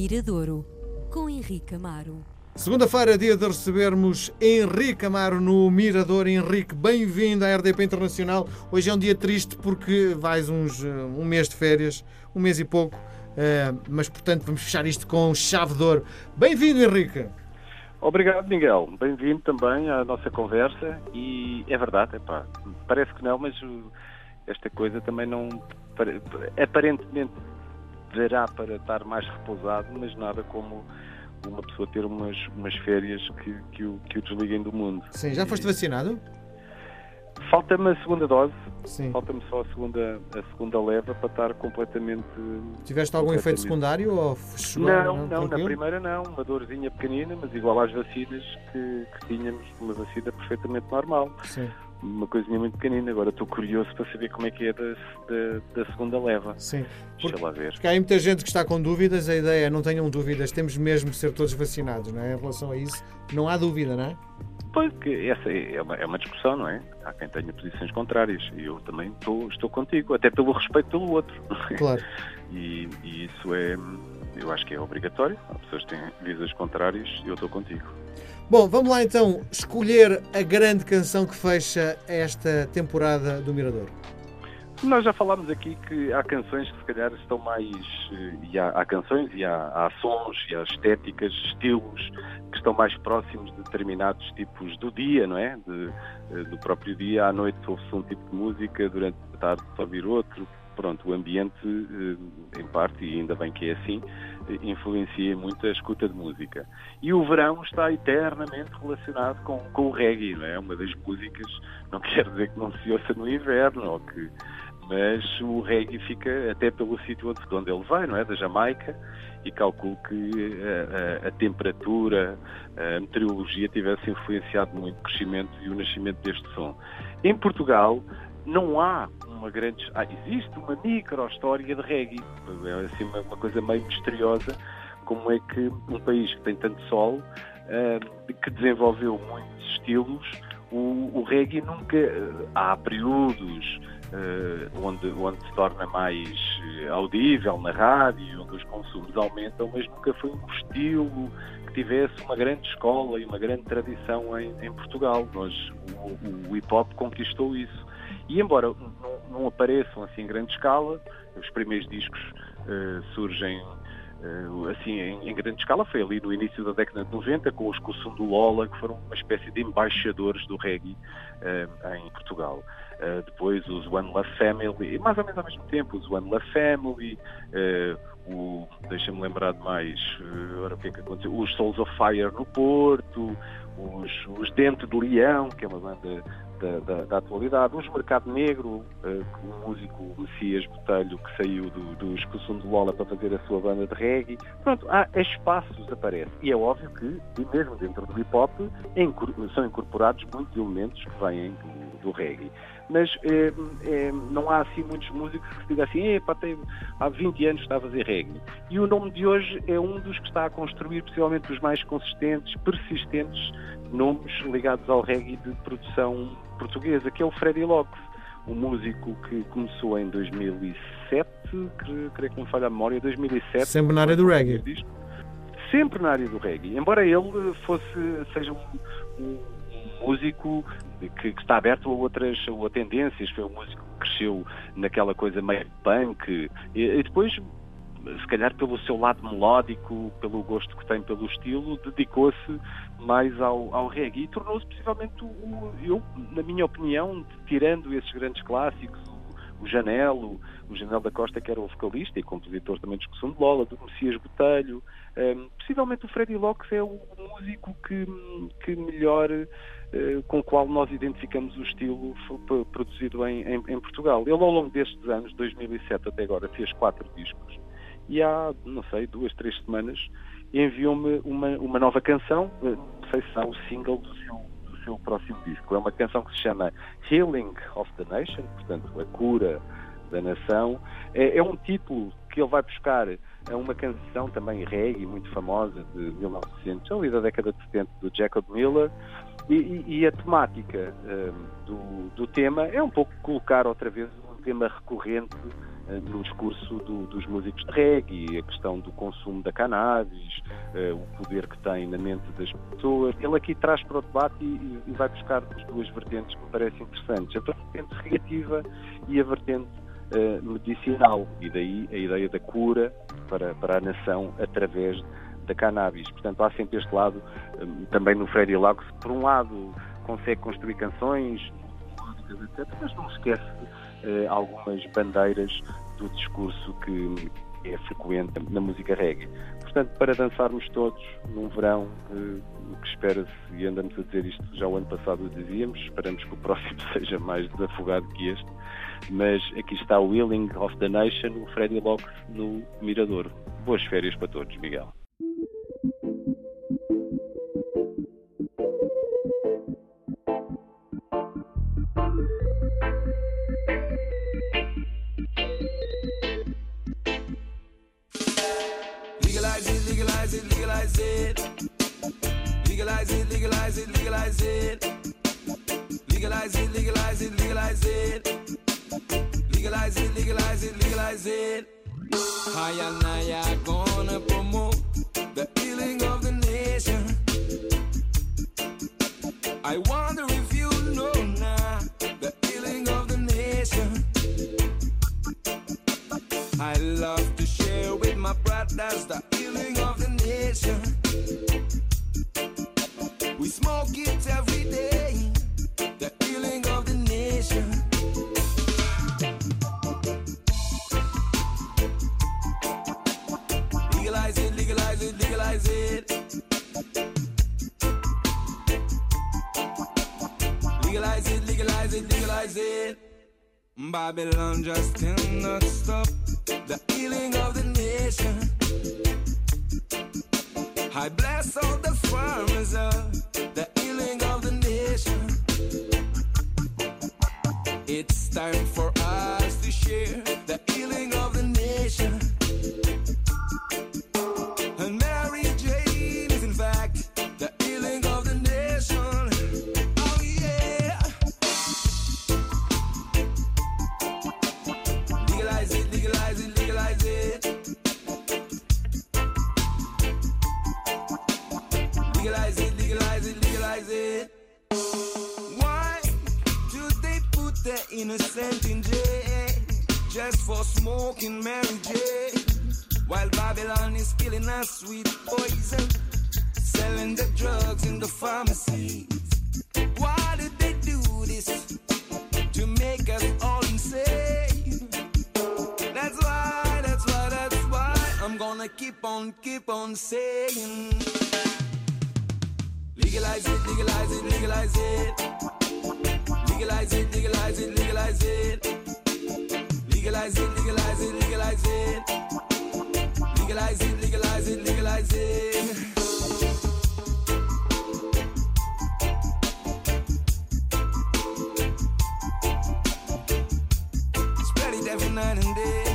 Miradouro, com Henrique Amaro. Segunda-feira, dia de recebermos Henrique Amaro no Mirador. Henrique, bem-vindo à RDP Internacional. Hoje é um dia triste porque vais uns, eh, um mês de férias, um mês e pouco, eh, mas portanto vamos fechar isto com chave de ouro. Bem-vindo, Henrique. Obrigado, Miguel. Bem-vindo também à nossa conversa. E é verdade, epá, parece que não, mas esta coisa também não. Aparentemente dará para estar mais repousado, mas nada como uma pessoa ter umas, umas férias que, que, o, que o desliguem do mundo. Sim, já foste vacinado? Falta-me a segunda dose, falta-me só a segunda, a segunda leva para estar completamente. Tiveste algum completamente- efeito secundário? Ou chegou, Não, não, na tranquilo? primeira não, uma dorzinha pequenina, mas igual às vacinas que, que tínhamos, uma vacina perfeitamente normal. Sim, Uma coisinha muito pequenina. Agora estou curioso para saber como é que é da, da, da segunda leva. sim. Deixa Porque- lá ver. Porque há muita gente que está com dúvidas, a ideia é não tenham dúvidas, temos mesmo de ser todos vacinados, não é? Em relação a isso, não há dúvida, não é? Pois que essa é uma, é uma discussão, não é? Há quem tenha posições contrárias e eu também estou, estou contigo, até pelo respeito pelo outro. Claro. E, e isso é, eu acho que é obrigatório. Há pessoas que têm visões contrárias e eu estou contigo. Bom, vamos lá então escolher a grande canção que fecha esta temporada do Mirador. Nós já falámos aqui que há canções que se calhar estão mais. eh, E há, há canções e há, há sons e há estéticas, estilos que estão mais próximos de determinados tipos do dia, não é? De, eh, do próprio dia, à noite ouve-se um tipo de música, durante a tarde se ouvir outro. Pronto, o ambiente, eh, em parte, e ainda bem que é assim, eh, influencia muito a escuta de música. E o verão está eternamente relacionado com, com o reggae, não é? Uma das músicas, não quer dizer que não se ouça no inverno, ou que mas o reggae fica até pelo sítio de onde ele vai, não é? Da Jamaica, e calculo que eh, a, a temperatura, a meteorologia tivesse influenciado muito o crescimento e o nascimento deste som. Em Portugal não há uma grande... Ah, existe uma micro-história de reggae, é assim uma, uma coisa meio misteriosa, como é que um país que tem tanto sol, eh, que desenvolveu muitos estilos, o, o reggae nunca... eh, há períodos eh, onde, onde se torna mais audível na rádio, onde os consumos aumentam, mas nunca foi um estilo que tivesse uma grande escola e uma grande tradição em, em Portugal. Nós, o, o hip hop conquistou isso. E embora não, não apareçam assim em grande escala, os primeiros discos eh, surgem eh, assim em, em grande escala, foi ali no início da década de 90, com os Kussum do Lola, que foram uma espécie de embaixadores do reggae eh, em Portugal. Uh, depois os One Love Family, mais ou menos ao mesmo tempo, os One Love Family, uh, o, deixa-me lembrar de mais, uh, ora, o que é que aconteceu? Os Souls of Fire no Porto, os, os Dente de Leão, que é uma banda da, da, da atualidade, os Mercado Negro, uh, o músico Messias Botelho que saiu do, do Escussum de Lola para fazer a sua banda de reggae. Pronto, há espaços aparece. E é óbvio que, mesmo dentro do hip hop, são incorporados muitos elementos que vêm do, do reggae mas eh, eh, não há assim muitos músicos que digam assim, "Epá, tem, há 20 anos está a fazer reggae. E o nome de hoje é um dos que está a construir possivelmente os mais consistentes, persistentes nomes ligados ao reggae de produção portuguesa, que é o Freddy Locke, um músico que começou em 2007, cre- creio que não falha a memória, 2007. Sempre na área do reggae. Sempre na área do reggae. Embora ele fosse, seja um- um músico que, que está aberto a outras, a tendências, foi um músico que cresceu naquela coisa meio punk. E, e depois, se calhar pelo seu lado melódico, pelo gosto que tem pelo estilo, dedicou-se mais ao, ao reggae e tornou-se possivelmente, o, eu, na minha opinião, tirando esses grandes clássicos, o Janelo, o Janelo da Costa, que era o vocalista e compositor também de discussão de Lola, do Messias Botelho. Um, possivelmente o Freddy Locke é o músico que, que melhor, uh, com o qual nós identificamos o estilo produzido em, em, em Portugal. Ele, ao longo destes anos, 2007 até agora, fez quatro discos e há, não sei, duas, três semanas, enviou-me uma, uma nova canção, uh, não sei se será o single do seu seu próximo disco. É uma canção que se chama Healing of the Nation, portanto, a cura da nação. É, é um título que ele vai buscar a uma canção também reggae, muito famosa, de 1900, ali da década de 70, do Jacob Miller. E, e- e a temática hum, do, do tema é um pouco colocar outra vez um tema recorrente no discurso do, dos músicos de reggae, a questão do consumo da cannabis, uh, o poder que tem na mente das pessoas. Ele aqui traz para o debate e, e vai buscar as duas vertentes que me parecem interessantes, a vertente recreativa e a vertente uh, medicinal, e daí a ideia da cura para, para a nação através da cannabis. Portanto, há sempre este lado, também no Freddy Lagos, por um lado consegue construir canções, etc., mas não esquece algumas bandeiras do discurso que é frequente na música reggae. Portanto, para dançarmos todos num verão, uh, o que espera-se, e andamos a dizer isto já o ano passado o dizíamos, esperamos que o próximo seja mais desafogado que este, mas aqui está o Willing of the Nation, o Freddy Locke no Mirador. Boas férias para todos, Miguel. it, legalize it. Legalize it, legalize it, legalize it. Legalize it, legalize it, legalize it. I and I are gonna promote the healing of the nation. I wonder if you know now the healing of the nation. I love to share with my brothers the Babylon just cannot stop the healing of the nation. I bless all the farmers of innocent in jail just for smoking Mary. While Babylon is killing us with poison, selling the drugs in the pharmacies. Why did they do this? To make us all insane. That's why, that's why, that's why I'm gonna keep on, keep on saying. Legalize it, legalize it, legalize it. Legalize it, legalize it, legalize it. Legalize it, legalize it, legalize it. Legalize it, legalize it, legalize it. Spread it every night and day.